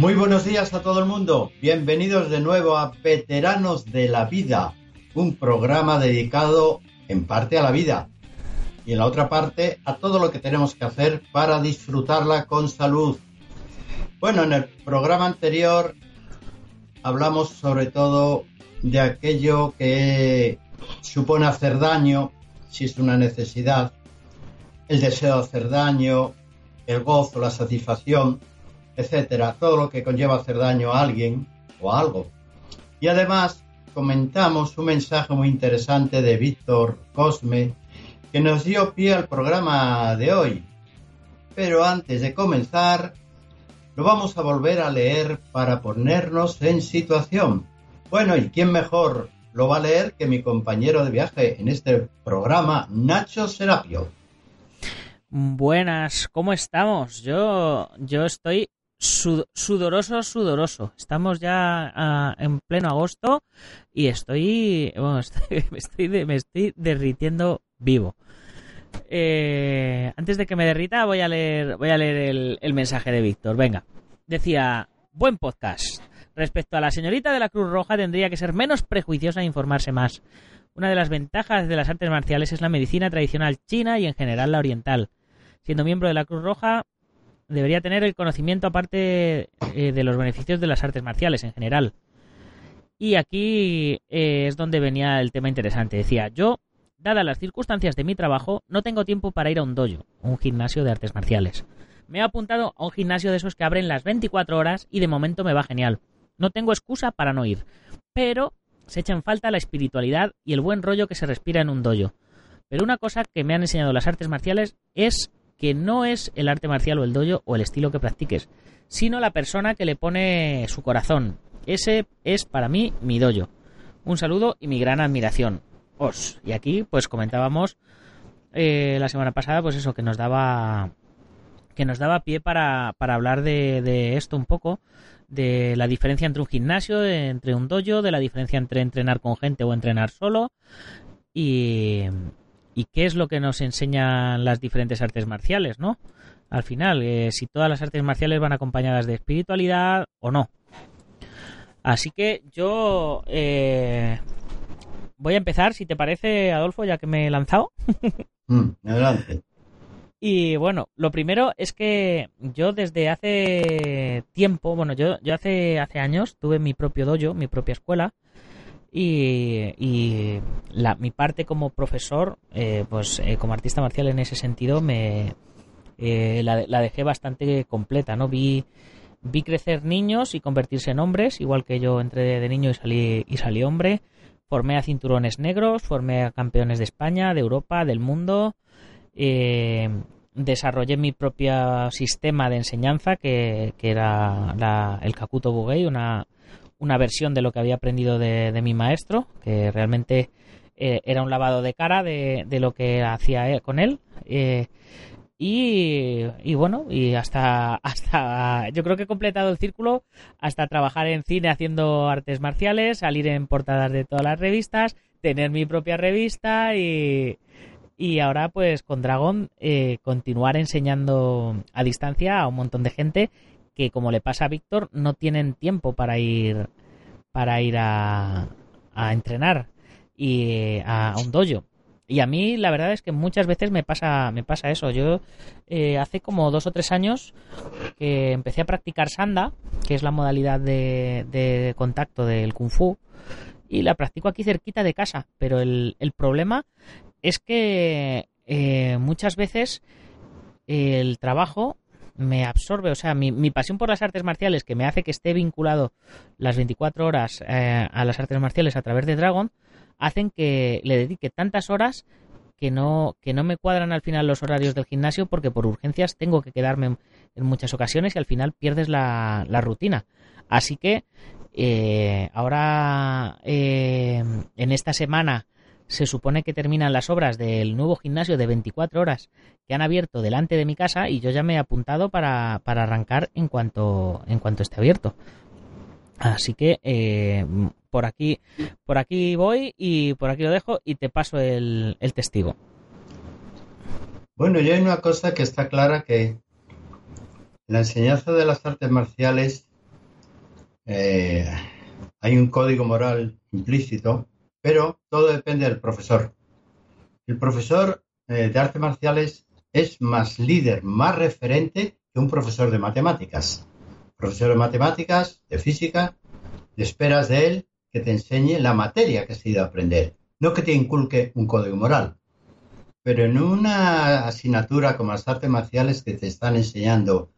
Muy buenos días a todo el mundo. Bienvenidos de nuevo a Veteranos de la Vida, un programa dedicado en parte a la vida y en la otra parte a todo lo que tenemos que hacer para disfrutarla con salud. Bueno, en el programa anterior hablamos sobre todo de aquello que supone hacer daño, si es una necesidad, el deseo de hacer daño, el gozo, la satisfacción, etcétera, todo lo que conlleva hacer daño a alguien o a algo. Y además comentamos un mensaje muy interesante de Víctor Cosme que nos dio pie al programa de hoy. Pero antes de comenzar, lo vamos a volver a leer para ponernos en situación. Bueno, ¿y quién mejor lo va a leer que mi compañero de viaje en este programa, Nacho Serapio? Buenas, ¿cómo estamos? Yo, yo estoy sudoroso, sudoroso. Estamos ya ah, en pleno agosto y estoy, bueno, me, estoy derritiendo vivo. Eh, antes de que me derrita, voy a leer, voy a leer el, mensaje de Víctor. Venga, decía, buen podcast. Respecto a la señorita de la Cruz Roja, tendría que ser menos prejuiciosa e informarse más. Una de las ventajas de las artes marciales es la medicina tradicional china y en general la oriental. Siendo miembro de la Cruz Roja, debería tener el conocimiento aparte eh, de los beneficios de las artes marciales en general. Y aquí eh, es donde venía el tema interesante. Decía, yo, dadas las circunstancias de mi trabajo, no tengo tiempo para ir a un dojo, un gimnasio de artes marciales. Me he apuntado a un gimnasio de esos que abren las 24 horas y de momento me va genial. No tengo excusa para no ir. Pero se echa en falta la espiritualidad y el buen rollo que se respira en un dojo. Pero una cosa que me han enseñado las artes marciales es que no es el arte marcial o el dojo o el estilo que practiques, sino la persona que le pone su corazón. Ese es para mí mi dojo. Un saludo y mi gran admiración. Os. Y aquí pues comentábamos eh, la semana pasada pues eso que nos daba que nos daba pie para, para hablar de, de esto un poco de la diferencia entre un gimnasio, entre un dojo, de la diferencia entre entrenar con gente o entrenar solo y, y qué es lo que nos enseñan las diferentes artes marciales, ¿no? Al final, eh, si todas las artes marciales van acompañadas de espiritualidad o no. Así que yo eh, voy a empezar, si te parece, Adolfo, ya que me he lanzado. Mm, adelante. Y bueno, lo primero es que yo desde hace tiempo, bueno, yo, yo hace, hace años tuve mi propio dojo, mi propia escuela, y, la, mi parte como profesor, eh, pues eh, como artista marcial en ese sentido, me eh, la, dejé bastante completa, ¿no? Vi, vi crecer niños y convertirse en hombres, igual que yo entré de niño y salí, y salí hombre. Formé a cinturones negros, formé a campeones de España, de Europa, del mundo. desarrollé mi propio sistema de enseñanza, que, que era la, el Kakuto Bugei, una, una versión de lo que había aprendido de, mi maestro, que realmente eh, era un lavado de cara de, lo que hacía con él. Eh, y, bueno, y hasta, hasta, yo creo que he completado el círculo hasta trabajar en cine haciendo artes marciales, salir en portadas de todas las revistas, tener mi propia revista y, y ahora pues con Dragon eh, continuar enseñando a distancia a un montón de gente que como le pasa a Víctor, no tienen tiempo para ir para ir a, entrenar y a, un dojo. Y a mí la verdad es que muchas veces me pasa, me pasa eso. Yo eh, hace como dos o tres años que empecé a practicar sanda, que es la modalidad de, contacto del kung fu, y la practico aquí cerquita de casa. Pero el, el problema es que eh, muchas veces el trabajo me absorbe, o sea, mi, mi, pasión por las artes marciales, que me hace que esté vinculado las 24 horas eh, a las artes marciales a través de Dragon, hacen que le dedique tantas horas que no, que no me cuadran al final los horarios del gimnasio porque por urgencias tengo que quedarme en, muchas ocasiones y al final pierdes la, la rutina. Así que eh, ahora eh, en esta semana se supone que terminan las obras del nuevo gimnasio de 24 horas que han abierto delante de mi casa y yo ya me he apuntado para, para arrancar en cuanto, en cuanto esté abierto. Así que eh, por aquí por aquí voy y por aquí lo dejo y te paso el, el testigo. Bueno, y hay una cosa que está clara que la enseñanza de las artes marciales eh, hay un código moral implícito, pero todo depende del profesor. El profesor eh, de artes marciales es más líder, más referente que un profesor de matemáticas. Profesor de matemáticas, de física, esperas de él que te enseñe la materia que has ido a aprender, no que te inculque un código moral. Pero en una asignatura como las artes marciales que te están enseñando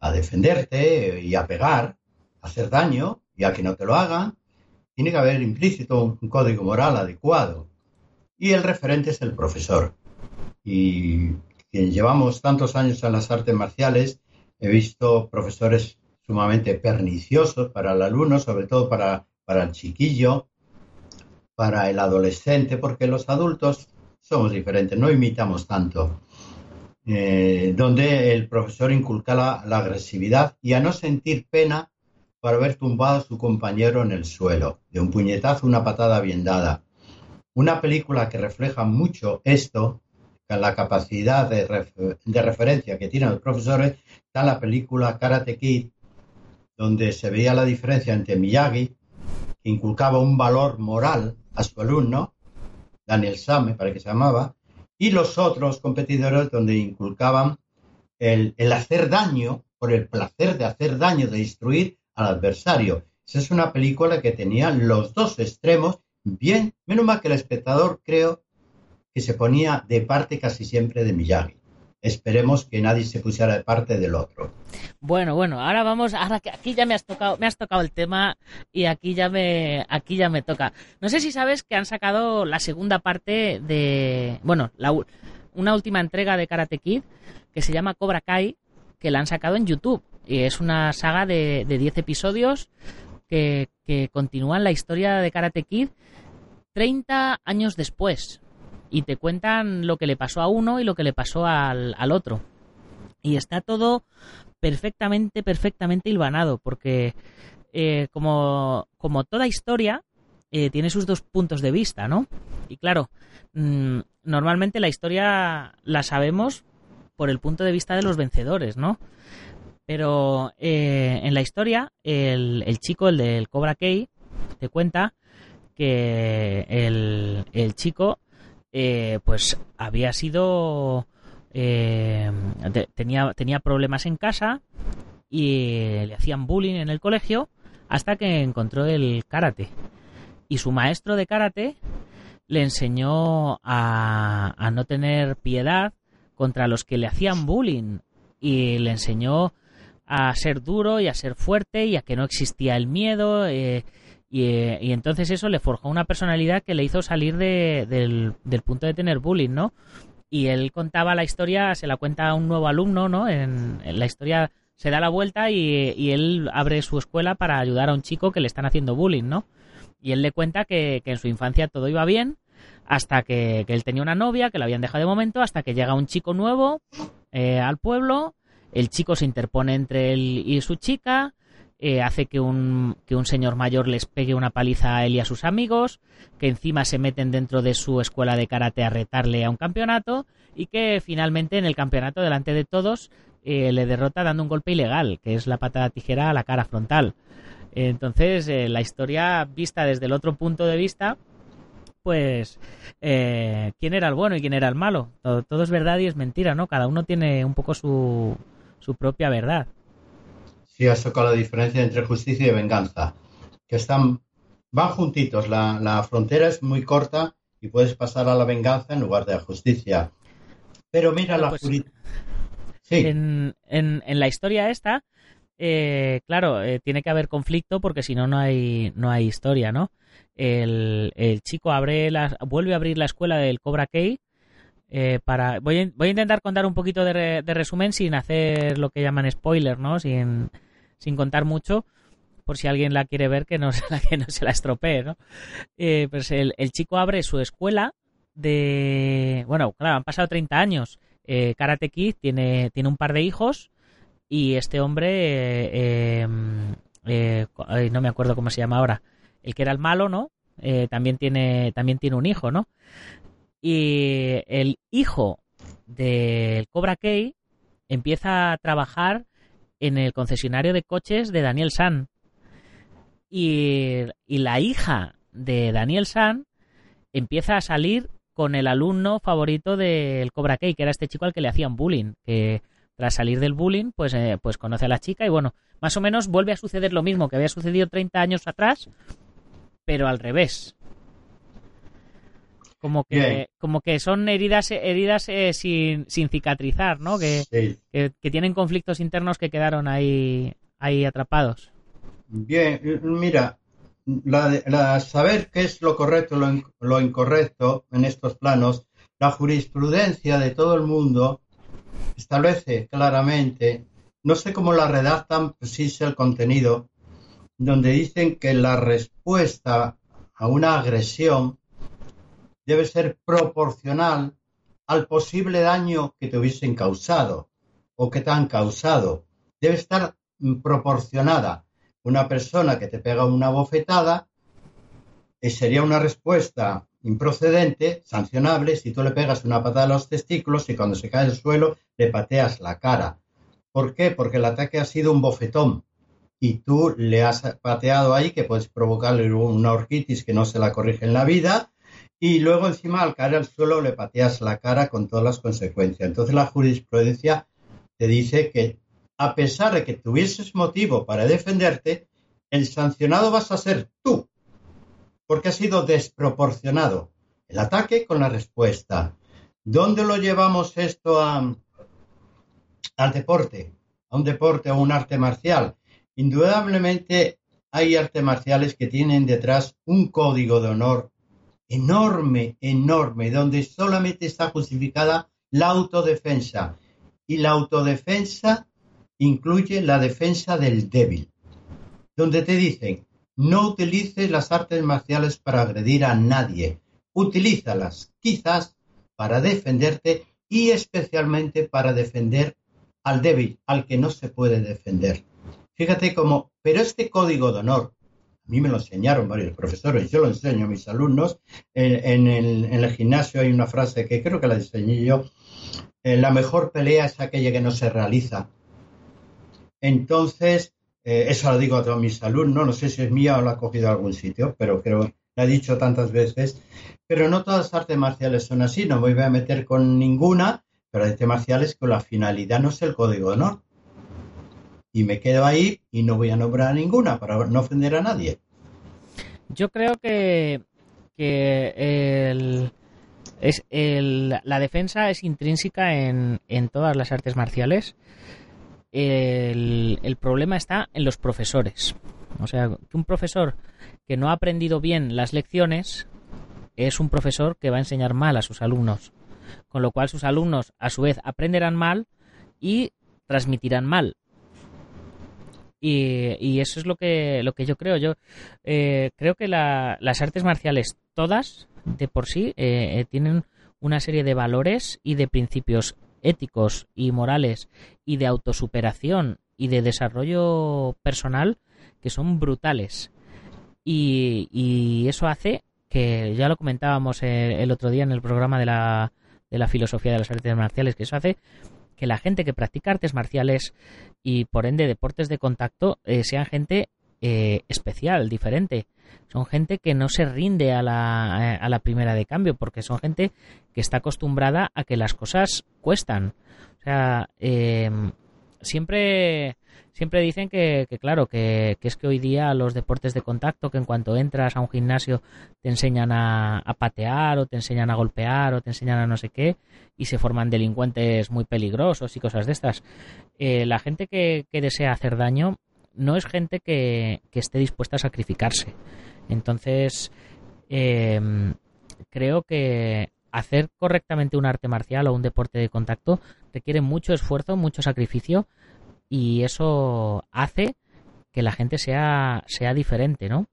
a defenderte y a pegar, a hacer daño y a que no te lo hagan, tiene que haber implícito un código moral adecuado. Y el referente es el profesor. Y quien llevamos tantos años en las artes marciales, he visto profesores sumamente perniciosos para el alumno, sobre todo para, para el chiquillo, para el adolescente, porque los adultos somos diferentes, no imitamos tanto. Eh, donde el profesor inculca la, la, agresividad y a no sentir pena por haber tumbado a su compañero en el suelo, de un puñetazo, una patada bien dada. Una película que refleja mucho esto, la capacidad de, de referencia que tienen los profesores, está la película Karate Kid, donde se veía la diferencia entre Miyagi, que inculcaba un valor moral a su alumno, Daniel Same, para que se llamaba, y los otros competidores donde inculcaban el, el, hacer daño por el placer de hacer daño, de destruir al adversario. Esa es una película que tenía los dos extremos bien, menos mal que el espectador creo que se ponía de parte casi siempre de Miyagi esperemos que nadie se pusiera de parte del otro. Bueno, bueno, ahora vamos, ahora que aquí ya me has tocado, me has tocado el tema y aquí ya me, aquí ya me toca. No sé si sabes que han sacado la segunda parte de, bueno, la, una última entrega de Karate Kid que se llama Cobra Kai, que la han sacado en YouTube. Es una saga de, de 10 episodios que, que continúan la historia de Karate Kid 30 años después y te cuentan lo que le pasó a uno y lo que le pasó al, otro. Y está todo perfectamente, perfectamente hilvanado, porque eh, como, como toda historia, eh, tiene sus dos puntos de vista, ¿no? Y claro, mm, normalmente la historia la sabemos por el punto de vista de los vencedores, ¿no? Pero eh, en la historia, el, el, chico, el del Cobra Kai, te cuenta que el, el chico eh, pues había sido... Eh, tenía, tenía problemas en casa y le hacían bullying en el colegio hasta que encontró el karate. Y su maestro de karate le enseñó a, a no tener piedad contra los que le hacían bullying y le enseñó a ser duro y a ser fuerte y a que no existía el miedo. Eh, y, entonces eso le forjó una personalidad que le hizo salir del, punto de tener bullying, ¿no? Y él contaba la historia, se la cuenta a un nuevo alumno, ¿no? En, la historia se da la vuelta y, él abre su escuela para ayudar a un chico que le están haciendo bullying, ¿no? Y él le cuenta que, en su infancia todo iba bien, hasta que, él tenía una novia, que la habían dejado de momento, hasta que llega un chico nuevo eh, al pueblo, el chico se interpone entre él y su chica, eh, hace que un, que un señor mayor les pegue una paliza a él y a sus amigos, que encima se meten dentro de su escuela de karate a retarle a un campeonato y que finalmente en el campeonato delante de todos eh, le derrota dando un golpe ilegal, que es la patada tijera a la cara frontal. Entonces, eh, la historia vista desde el otro punto de vista, pues, quién era el bueno y quién era el malo. Todo, todo, es verdad y es mentira, ¿no? Cada uno tiene un poco su, su propia verdad sí has tocado la diferencia entre justicia y venganza, que están, van juntitos, la, frontera es muy corta y puedes pasar a la venganza en lugar de la justicia. Pero mira la pues, sí. en, en, la historia esta, eh, claro, eh, tiene que haber conflicto porque si no, no hay, no hay historia, ¿no? El, el chico abre la, vuelve a abrir la escuela del Cobra Kai eh, para voy a, voy a, intentar contar un poquito de, de, resumen sin hacer lo que llaman spoiler, ¿no? Sin, sin contar mucho, por si alguien la quiere ver, que no, que no se la estropee, ¿no? Eh, pues el, chico abre su escuela de... Bueno, claro, han pasado 30 años. Eh, Karate Kid tiene, tiene un par de hijos y este hombre, em, eh, no me acuerdo cómo se llama ahora, el que era el malo, ¿no? también, tiene, también tiene un hijo, ¿no? Y el hijo del Cobra Kai empieza a trabajar en el concesionario de coches de Daniel San. Y, y la hija de Daniel San empieza a salir con el alumno favorito del Cobra Kai, que era este chico al que le hacían bullying, que tras salir del bullying, pues, eh, pues conoce a la chica y bueno, más o menos vuelve a suceder lo mismo que había sucedido 30 años atrás, pero al revés. Como que, como que son heridas, heridas eh, sin, sin, cicatrizar, ¿no? Que, que, tienen conflictos internos que quedaron ahí, ahí atrapados. Bien, mira, la, saber qué es lo correcto y lo, incorrecto en estos planos, la jurisprudencia de todo el mundo establece claramente, no sé cómo la redactan, sí sé el contenido, donde dicen que la respuesta a una agresión debe ser proporcional al posible daño que te hubiesen causado o que te han causado. Debe estar proporcionada una persona que te pega una bofetada eh, sería una respuesta improcedente, sancionable, si tú le pegas una patada a los testículos y cuando se cae al suelo le pateas la cara. ¿Por qué? Porque el ataque ha sido un bofetón y tú le has pateado ahí que puedes provocarle una orquitis que no se la corrige en la vida y luego encima al caer al suelo le pateas la cara con todas las consecuencias. Entonces la jurisprudencia te dice que a pesar de que tuvieses motivo para defenderte, el sancionado vas a ser tú, porque ha sido desproporcionado el ataque con la respuesta. ¿Dónde lo llevamos esto a, al deporte? A un deporte o un arte marcial. Indudablemente hay artes marciales que tienen detrás un código de honor enorme, enorme, donde solamente está justificada la autodefensa. Y la autodefensa incluye la defensa del débil, donde te dicen, no utilices las artes marciales para agredir a nadie, utilízalas quizás para defenderte y especialmente para defender al débil, al que no se puede defender. Fíjate cómo, pero este código de honor, a mí me lo enseñaron varios profesores, yo lo enseño a mis alumnos, en, el, gimnasio hay una frase que creo que la diseñé yo, eh, la mejor pelea es aquella que no se realiza, entonces, eh, eso lo digo a todos mis alumnos, no sé si es mía o la he cogido en algún sitio, pero creo que la he dicho tantas veces. Pero no todas las artes marciales son así, no me voy a meter con ninguna, pero hay artes marciales con la finalidad no es el código de honor. Y me quedo ahí y no voy a nombrar a ninguna para no ofender a nadie. Yo creo que, que es la defensa es intrínseca en, en todas las artes marciales el, problema está en los profesores. O sea, que un profesor que no ha aprendido bien las lecciones es un profesor que va a enseñar mal a sus alumnos. Con lo cual sus alumnos, a su vez, aprenderán mal y transmitirán mal. Y, eso es lo que, lo que yo creo. Yo eh, creo que las artes marciales, todas, de por sí, eh, eh, tienen una serie de valores y de principios éticos y morales y de autosuperación y de desarrollo personal que son brutales. Y, eso hace que, ya lo comentábamos el, otro día en el programa de la, de la filosofía de las artes marciales, que eso hace que la gente que practica artes marciales y por ende deportes de contacto eh, sean gente eh, especial, diferente. Son gente que no se rinde a la, eh, a la primera de cambio, porque son gente que está acostumbrada a que las cosas cuestan. O sea, eh, siempre, siempre dicen que, claro, que, es que hoy día los deportes de contacto, que en cuanto entras a un gimnasio te enseñan a, patear o te enseñan a golpear o te enseñan a no sé qué y se forman delincuentes muy peligrosos y cosas de estas. la gente que, que desea hacer daño no es gente que, esté dispuesta a sacrificarse. Entonces, em, creo que hacer correctamente un arte marcial o un deporte de contacto requiere mucho esfuerzo, mucho sacrificio y eso hace que la gente sea, sea diferente, ¿no?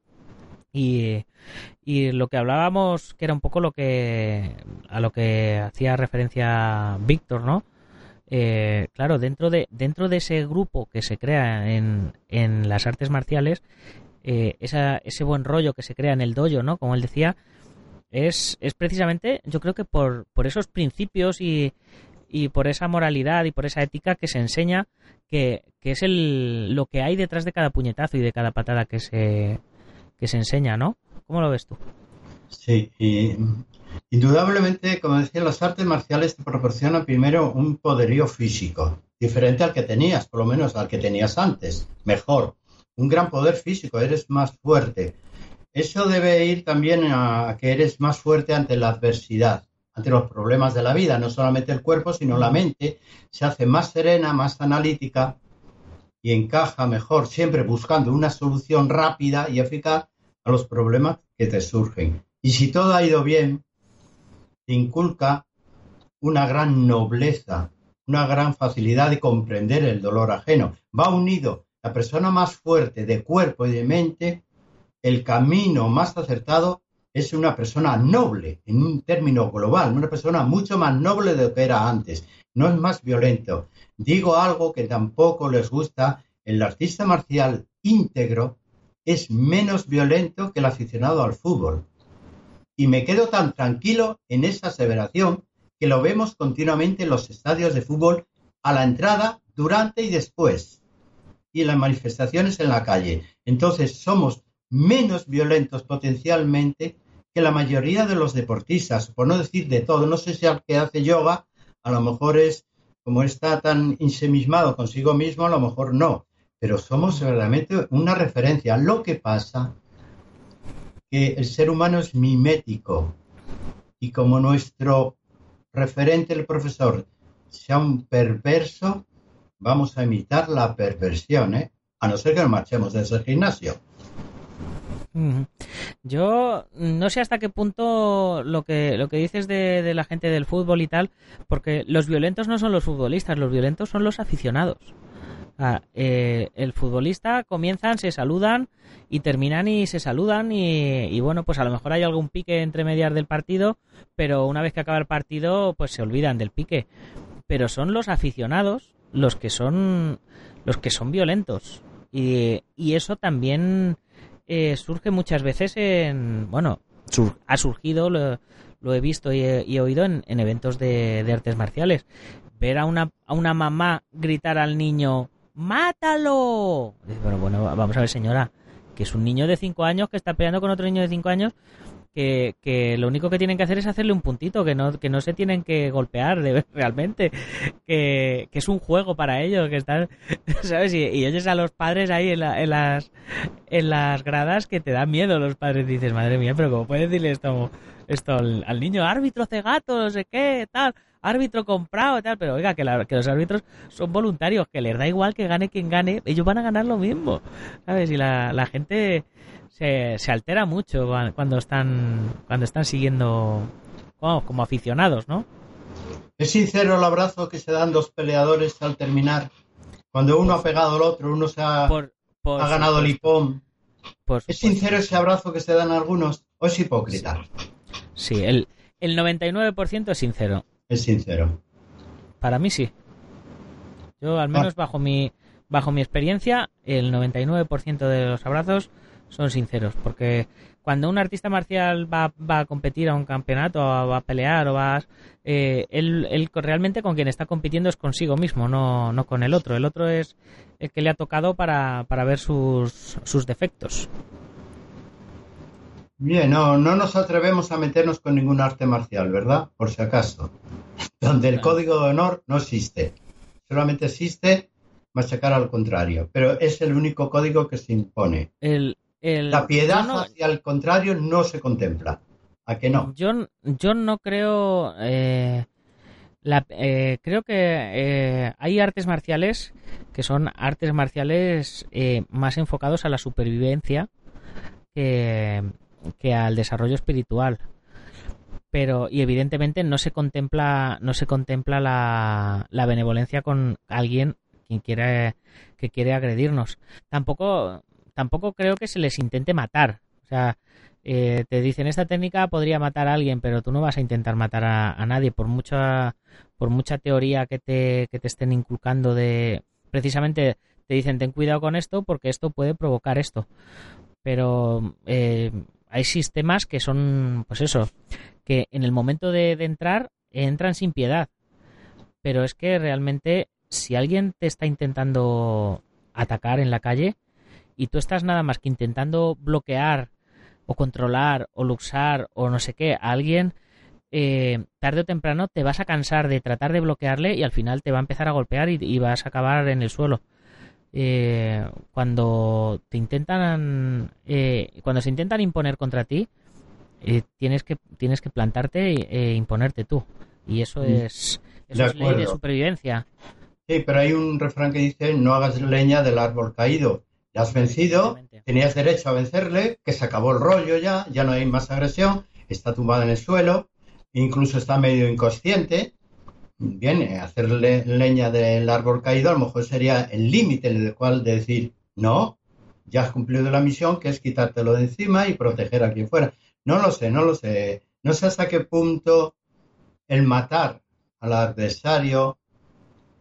Y, y, lo que hablábamos, que era un poco lo que a lo que hacía referencia Víctor, ¿no? Eh, claro, dentro de, dentro de ese grupo que se crea en, en las artes marciales, eh, ese buen rollo que se crea en el dojo, ¿no? Como él decía, es, es precisamente, yo creo que por, por esos principios y, y por esa moralidad y por esa ética que se enseña que, que es el, lo que hay detrás de cada puñetazo y de cada patada que se, que se enseña, ¿no? ¿Cómo lo ves tú? Sí, y indudablemente, como decía, las artes marciales te proporcionan primero un poderío físico, diferente al que tenías, por lo menos al que tenías antes, mejor, un gran poder físico, eres más fuerte. Eso debe ir también a que eres más fuerte ante la adversidad, ante los problemas de la vida, no solamente el cuerpo, sino la mente, se hace más serena, más analítica y encaja mejor, siempre buscando una solución rápida y eficaz a los problemas que te surgen. Y si todo ha ido bien, te inculca una gran nobleza, una gran facilidad de comprender el dolor ajeno. Va unido la persona más fuerte de cuerpo y de mente, el camino más acertado es una persona noble, en un término global, una persona mucho más noble de lo que era antes, no es más violento. Digo algo que tampoco les gusta, el artista marcial íntegro es menos violento que el aficionado al fútbol. Y me quedo tan tranquilo en esa aseveración que lo vemos continuamente en los estadios de fútbol a la entrada, durante y después y en las manifestaciones en la calle. Entonces somos menos violentos potencialmente que la mayoría de los deportistas, por no decir de todo. No sé si al que hace yoga, a lo mejor es, como está tan insemismado consigo mismo, a lo mejor no. Pero somos realmente una referencia. Lo que pasa que el ser humano es mimético y como nuestro referente, el profesor, sea un perverso, vamos a imitar la perversión, ¿eh? A no ser que nos marchemos de ese gimnasio. Yo no sé hasta qué punto lo que, lo que dices de, la gente del fútbol y tal, porque los violentos no son los futbolistas, los violentos son los aficionados. Eh, el futbolista comienzan, se saludan y terminan y se saludan y, y, bueno, pues a lo mejor hay algún pique entre medias del partido, pero una vez que acaba el partido, pues se olvidan del pique. Pero son los aficionados los que son los que son violentos y, y eso también eh, surge muchas veces en bueno ha surgido lo, he visto y he, oído en, eventos de, artes marciales. Ver a una a una mamá gritar al niño mátalo bueno bueno vamos a ver señora que es un niño de 5 años que está peleando con otro niño de 5 años que, lo único que tienen que hacer es hacerle un puntito, que no, que no se tienen que golpear de, realmente, que, es un juego para ellos, que están, ¿sabes? Y, y oyes a los padres ahí en, en, las, en las gradas que te dan miedo los padres, dices, madre mía, pero ¿cómo puedes decirle esto, esto al, niño? Árbitro cegato, no sé qué, tal árbitro comprado y tal, pero oiga, que, que, los árbitros son voluntarios, que les da igual que gane quien gane, ellos van a ganar lo mismo, ¿sabes? Y la, la gente se, se altera mucho cuando están, cuando están siguiendo como aficionados, ¿no? Es sincero el abrazo que se dan los peleadores al terminar. Cuando uno ha pegado al otro, uno se ha, ha ganado el hipón. ¿Es sincero ese abrazo que se dan algunos o es hipócrita? Sí, el, el 99% es sincero. Es sincero. Para mí sí. Yo, al menos bajo mi bajo mi experiencia, el 99% de los abrazos son sinceros, porque cuando un artista marcial va, va a competir a un campeonato, o va a pelear, o va, eh, él, él, realmente con quien está compitiendo es consigo mismo, no, no con el otro. El otro es el que le ha tocado para, para ver sus, sus defectos. Bien, no, no nos atrevemos a meternos con ningún arte marcial, ¿verdad? Por si acaso. Donde el código de honor no existe. Solamente existe machacar al contrario. Pero es el único código que se impone. El, la piedad hacia el contrario no se contempla. ¿A qué no? Yo, yo no creo. Eh, eh, creo que eh, hay artes marciales que son artes marciales más enfocados a la supervivencia que, que al desarrollo espiritual pero y evidentemente no se contempla no se contempla la, la benevolencia con alguien quien quiere que quiere agredirnos tampoco tampoco creo que se les intente matar. O sea, eh, te dicen esta técnica podría matar a alguien, pero tú no vas a intentar matar a, nadie por mucha por mucha teoría que te, que te estén inculcando de precisamente te dicen ten cuidado con esto porque esto puede provocar esto. Pero eh, hay sistemas que son, pues eso, que en el momento de, entrar entran sin piedad pero es que realmente si alguien te está intentando atacar en la calle y tú estás nada más que intentando bloquear o controlar o luxar o no sé qué a alguien, eh, tarde o temprano te vas a cansar de tratar de bloquearle y al final te va a empezar a golpear y, vas a acabar en el suelo. Eh, cuando te intentan eh, cuando se intentan imponer contra ti tienes que tienes que plantarte e, imponerte tú y eso mm. es eso es ley de supervivencia sí pero hay un refrán que dice no hagas leña del árbol caído ya has vencido, tenías derecho a vencerle, que se acabó el rollo ya, ya no hay más agresión, está tumbado en el suelo, incluso está medio inconsciente. Bien, eh, hacerle leña del árbol caído a lo mejor sería el límite en el cual decir, no, ya has cumplido la misión, que es quitártelo de encima y proteger a quien fuera. No lo sé, no lo sé. No sé hasta qué punto el matar al adversario,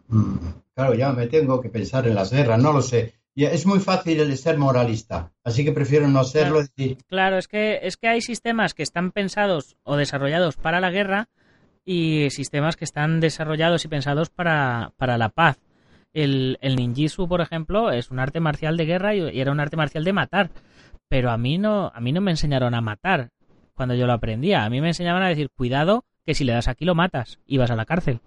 mm, claro, ya me tengo que pensar en las guerras, no lo sé es muy fácil el ser moralista, así que prefiero no serlo. Claro, es que es que hay sistemas que están pensados o desarrollados para la guerra y sistemas que están desarrollados y pensados para, para la paz. El, el ninjitsu, por ejemplo, es un arte marcial de guerra y, era un arte marcial de matar. Pero a mí no, a mí no me enseñaron a matar cuando yo lo aprendía. A mí me enseñaban a decir, cuidado, que si le das aquí lo matas y vas a la cárcel.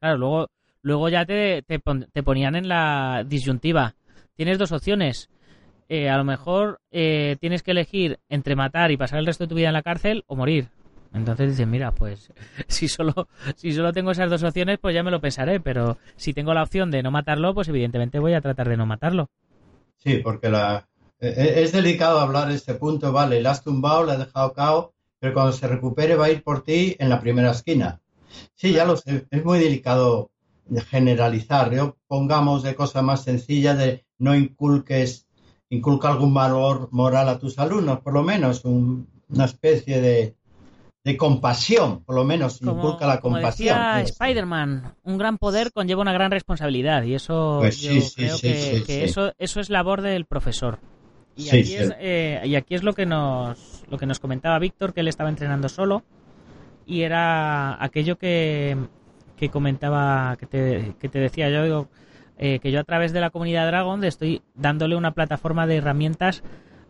Claro, luego Luego ya te, te, ponían en la disyuntiva. Tienes dos opciones. Eh, a lo mejor eh, tienes que elegir entre matar y pasar el resto de tu vida en la cárcel o morir. Entonces dices, mira, pues si solo, si solo tengo esas dos opciones, pues ya me lo pensaré. Pero si tengo la opción de no matarlo, pues evidentemente voy a tratar de no matarlo. Sí, porque la, e, e, es delicado hablar este punto, vale, le has tumbado, le has dejado cao, pero cuando se recupere va a ir por ti en la primera esquina. Sí, ya lo sé, es muy delicado de generalizar, yo pongamos de cosas más sencillas de no inculques, inculca algún valor moral a tus alumnos, por lo menos una especie de, de compasión, por lo menos inculca la compasión. Como Spider-Man, un gran poder conlleva una gran responsabilidad y eso pues yo creo que, eso, eso es labor del profesor. Y aquí, es, eh, y aquí es lo que nos lo que nos comentaba Víctor, que él estaba entrenando solo y era aquello que que comentaba, que te, que te decía yo, digo, eh, que yo a través de la comunidad Dragon estoy dándole una plataforma de herramientas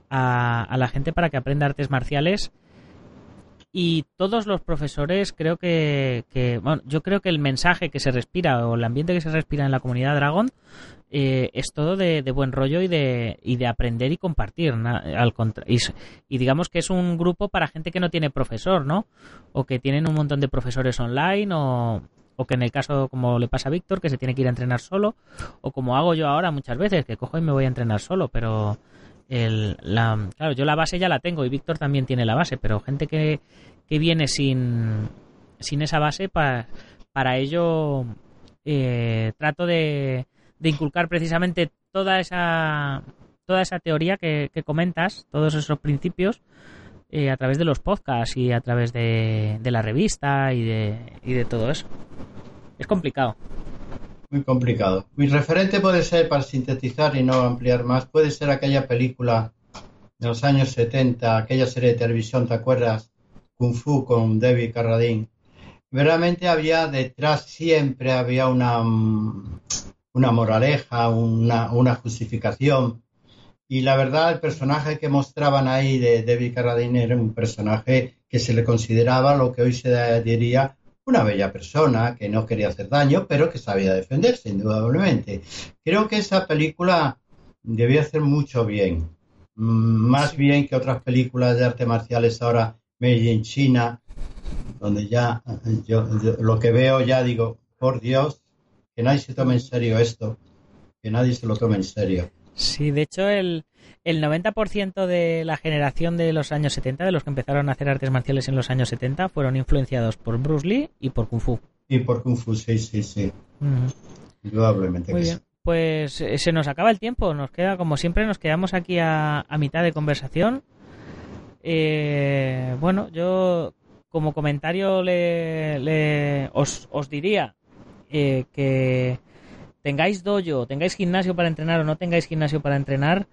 a, a la gente para que aprenda artes marciales y todos los profesores creo que, bueno, yo creo que el mensaje que se respira o el ambiente que se respira en la comunidad Dragon eh, es todo de, buen rollo y de, y de aprender y compartir al y, y, digamos que es un grupo para gente que no tiene profesor, ¿no? O que tienen un montón de profesores online o, o que en el caso como le pasa a Víctor, que se tiene que ir a entrenar solo, o como hago yo ahora muchas veces, que cojo y me voy a entrenar solo, pero el, la, claro, yo la base ya la tengo y Víctor también tiene la base, pero gente que, que viene sin, sin esa base, para, para ello eh, trato de, de inculcar precisamente toda esa toda esa teoría que, que comentas, todos esos principios, eh, a través de los podcasts y a través de, de la revista y de, y de todo eso. Es complicado. Muy complicado. Mi referente puede ser, para sintetizar y no ampliar más, puede ser aquella película de los años 70, aquella serie de televisión, ¿te acuerdas? Kung Fu con David Carradine. Verdaderamente había detrás, siempre había una, una moraleja, una, una justificación y la verdad, el personaje que mostraban ahí de David Carradine era un personaje que se le consideraba lo que hoy se diría una bella persona, que no quería hacer daño, pero que sabía defenderse, indudablemente. Creo que esa película debía hacer mucho bien, mm, más bien que otras películas de arte marciales ahora made in China, donde ya yo, lo que veo ya digo, por Dios, que nadie se tome en serio esto, que nadie se lo tome en serio. Sí, de hecho el, el 90% de la generación de los años 70, de los que empezaron a hacer artes marciales en los años 70, fueron influenciados por Bruce Lee y por Kung Fu. Y por Kung Fu, sí, sí, sí. Indudablemente. Muy bien. Pues eh, se nos acaba el tiempo, nos queda, como siempre, nos quedamos aquí a, mitad de conversación. Eh, bueno, yo como comentario le, os, os diría eh, que tengáis dojo, tengáis gimnasio para entrenar o no tengáis gimnasio para entrenar,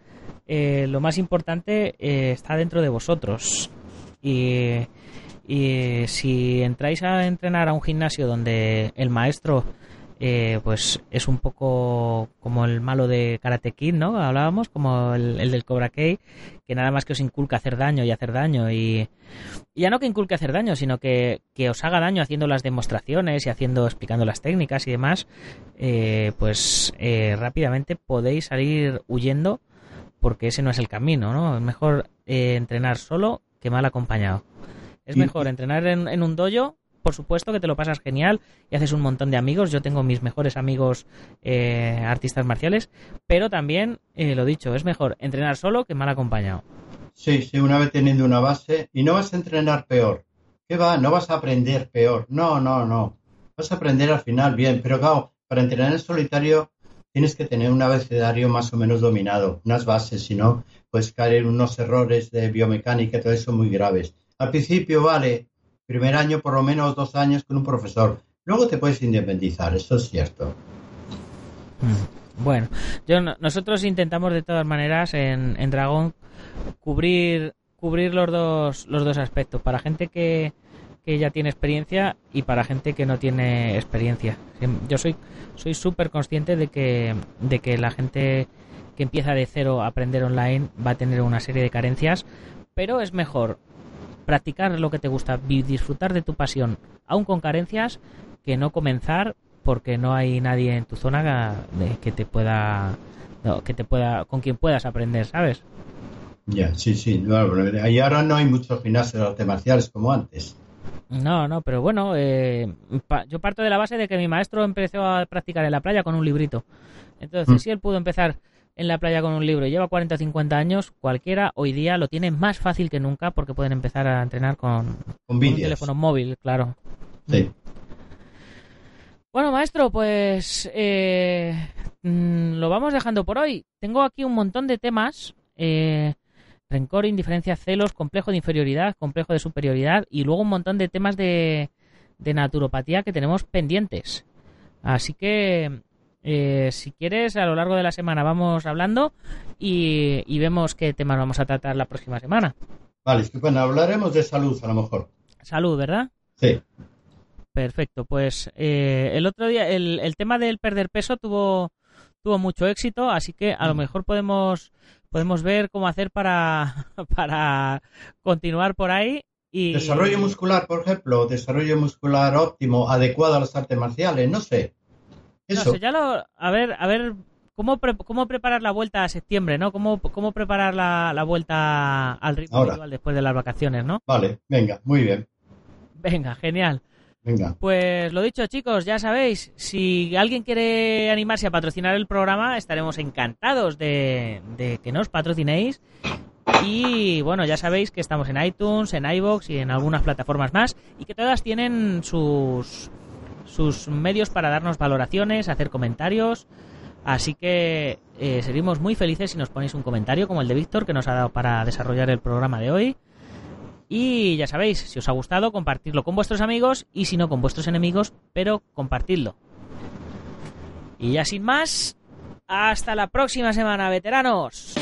eh, lo más importante eh, está dentro de vosotros. Y, Y si entráis a entrenar a un gimnasio donde el maestro eh, pues es un poco como el malo de Karate Kid, ¿no? Hablábamos, como el, del Cobra Kai, que nada más que os inculca hacer daño y hacer daño. Y, ya no que inculque hacer daño, sino que, os haga daño haciendo las demostraciones y haciendo, explicando las técnicas y demás, eh, pues eh, rápidamente podéis salir huyendo porque ese no es el camino, ¿no? Es mejor entrenar solo que mal acompañado. Es mejor entrenar en, en un dojo por supuesto que te lo pasas genial y haces un montón de amigos. Yo tengo mis mejores amigos eh, artistas marciales, pero también, eh, lo dicho, es mejor entrenar solo que mal acompañado. Sí, sí, una vez teniendo una base y no vas a entrenar peor. ¿Qué va? No vas a aprender peor. No, no, no. Vas a aprender al final bien, pero claro, para entrenar en solitario tienes que tener un abecedario más o menos dominado, unas bases, si no, puedes caer en unos errores de biomecánica, todo eso muy graves. Al principio, vale, primer año por lo menos dos años con un profesor. Luego te puedes independizar, eso es cierto. Bueno, yo, nosotros intentamos de todas maneras en, en Dragón cubrir cubrir los dos los dos aspectos para gente que, que ya tiene experiencia y para gente que no tiene experiencia. Yo soy soy súper consciente de que de que la gente que empieza de cero a aprender online va a tener una serie de carencias, pero es mejor practicar lo que te gusta, disfrutar de tu pasión, aún con carencias, que no comenzar porque no hay nadie en tu zona que te pueda, que te pueda, con quien puedas aprender, ¿sabes? Ya, sí, sí. y ahora no hay muchos gimnasios de artes marciales como antes. No, no, pero bueno, eh, yo parto de la base de que mi maestro empezó a practicar en la playa con un librito. Entonces, mm. si él pudo empezar en la playa con un libro y lleva 40 o 50 años, cualquiera hoy día lo tiene más fácil que nunca porque pueden empezar a entrenar con, un teléfono móvil, claro. Sí. Bueno, maestro, pues eh, mm, lo vamos dejando por hoy. Tengo aquí un montón de temas. Eh, rencor, indiferencia, celos, complejo de inferioridad, complejo de superioridad y luego un montón de temas de, de naturopatía que tenemos pendientes. Así que eh, si quieres, a lo largo de la semana vamos hablando y, vemos qué temas vamos a tratar la próxima semana. Vale, bueno, hablaremos de salud a lo mejor. Salud, ¿verdad? Sí. Perfecto, pues eh, el otro día el, el, tema del perder peso tuvo, tuvo mucho éxito, así que a lo mejor podemos, podemos ver cómo hacer para, para continuar por ahí y... Desarrollo muscular, por ejemplo, desarrollo muscular óptimo, adecuado a las artes marciales, no sé. No sé, ya lo. A ver, a ver. ¿Cómo, cómo preparar la vuelta a septiembre, no? ¿Cómo, cómo preparar la, la vuelta al ritmo habitual después de las vacaciones, no? Vale, venga, muy bien. Venga, genial. Venga. Pues lo dicho, chicos, ya sabéis, si alguien quiere animarse a patrocinar el programa, estaremos encantados de, que nos patrocinéis. Y bueno, ya sabéis que estamos en iTunes, en iBox y en algunas plataformas más y que todas tienen sus sus medios para darnos valoraciones, hacer comentarios. Así que eh, seríamos muy felices si nos ponéis un comentario como el de Víctor que nos ha dado para desarrollar el programa de hoy. Y ya sabéis, si os ha gustado, compartirlo con vuestros amigos y si no con vuestros enemigos, pero compartidlo. Y ya sin más, hasta la próxima semana, veteranos.